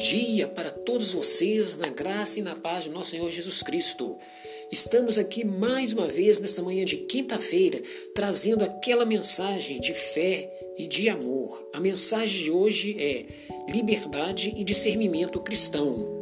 dia para todos vocês, na graça e na paz de nosso Senhor Jesus Cristo. Estamos aqui mais uma vez nesta manhã de quinta-feira, trazendo aquela mensagem de fé e de amor. A mensagem de hoje é liberdade e discernimento cristão.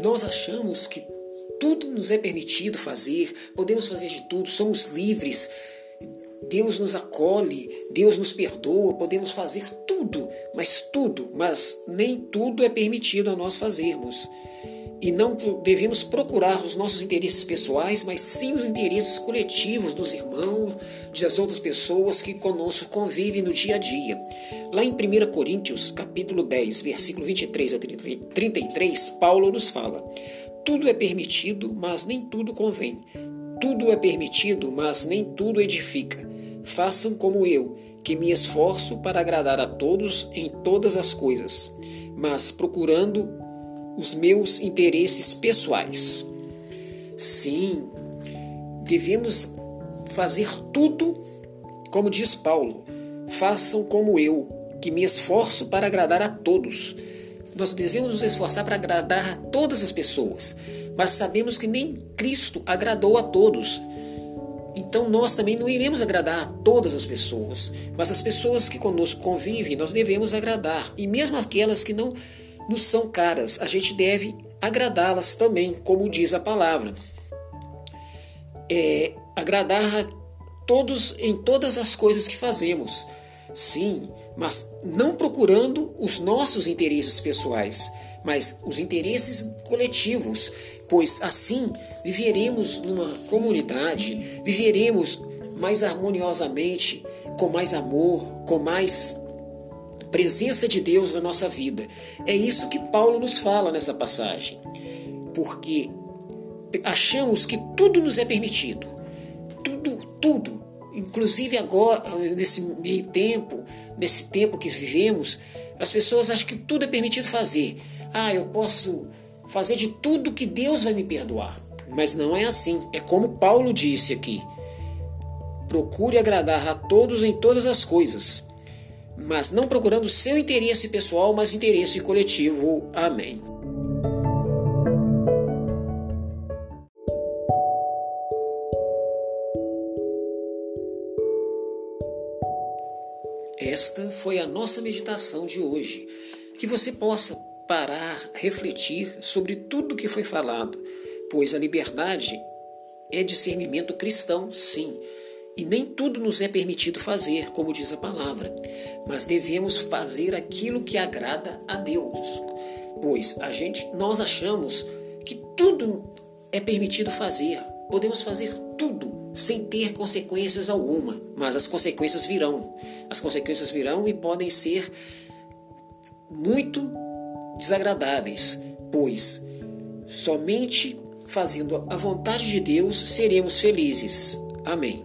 Nós achamos que tudo nos é permitido fazer, podemos fazer de tudo, somos livres. Deus nos acolhe, Deus nos perdoa, podemos fazer tudo, mas tudo, mas nem tudo é permitido a nós fazermos. E não devemos procurar os nossos interesses pessoais, mas sim os interesses coletivos dos irmãos, das outras pessoas que conosco convivem no dia a dia. Lá em 1 Coríntios, capítulo 10, versículo 23 a 33, Paulo nos fala: tudo é permitido, mas nem tudo convém. Tudo é permitido, mas nem tudo edifica. Façam como eu, que me esforço para agradar a todos em todas as coisas, mas procurando os meus interesses pessoais. Sim, devemos fazer tudo como diz Paulo. Façam como eu, que me esforço para agradar a todos nós devemos nos esforçar para agradar a todas as pessoas, mas sabemos que nem Cristo agradou a todos. Então nós também não iremos agradar a todas as pessoas, mas as pessoas que conosco convivem, nós devemos agradar. E mesmo aquelas que não nos são caras, a gente deve agradá-las também, como diz a palavra. É, agradar a todos em todas as coisas que fazemos. Sim, mas não procurando os nossos interesses pessoais, mas os interesses coletivos, pois assim viveremos numa comunidade, viveremos mais harmoniosamente, com mais amor, com mais presença de Deus na nossa vida. É isso que Paulo nos fala nessa passagem. Porque achamos que tudo nos é permitido. Tudo, tudo Inclusive agora, nesse meio tempo, nesse tempo que vivemos, as pessoas acham que tudo é permitido fazer. Ah, eu posso fazer de tudo que Deus vai me perdoar. Mas não é assim. É como Paulo disse aqui. Procure agradar a todos em todas as coisas, mas não procurando seu interesse pessoal, mas interesse coletivo. Amém. Esta foi a nossa meditação de hoje. Que você possa parar, refletir sobre tudo que foi falado, pois a liberdade é discernimento cristão, sim. E nem tudo nos é permitido fazer, como diz a palavra, mas devemos fazer aquilo que agrada a Deus. Pois a gente nós achamos que tudo é permitido fazer, podemos fazer tudo, sem ter consequências alguma, mas as consequências virão. As consequências virão e podem ser muito desagradáveis, pois somente fazendo a vontade de Deus seremos felizes. Amém.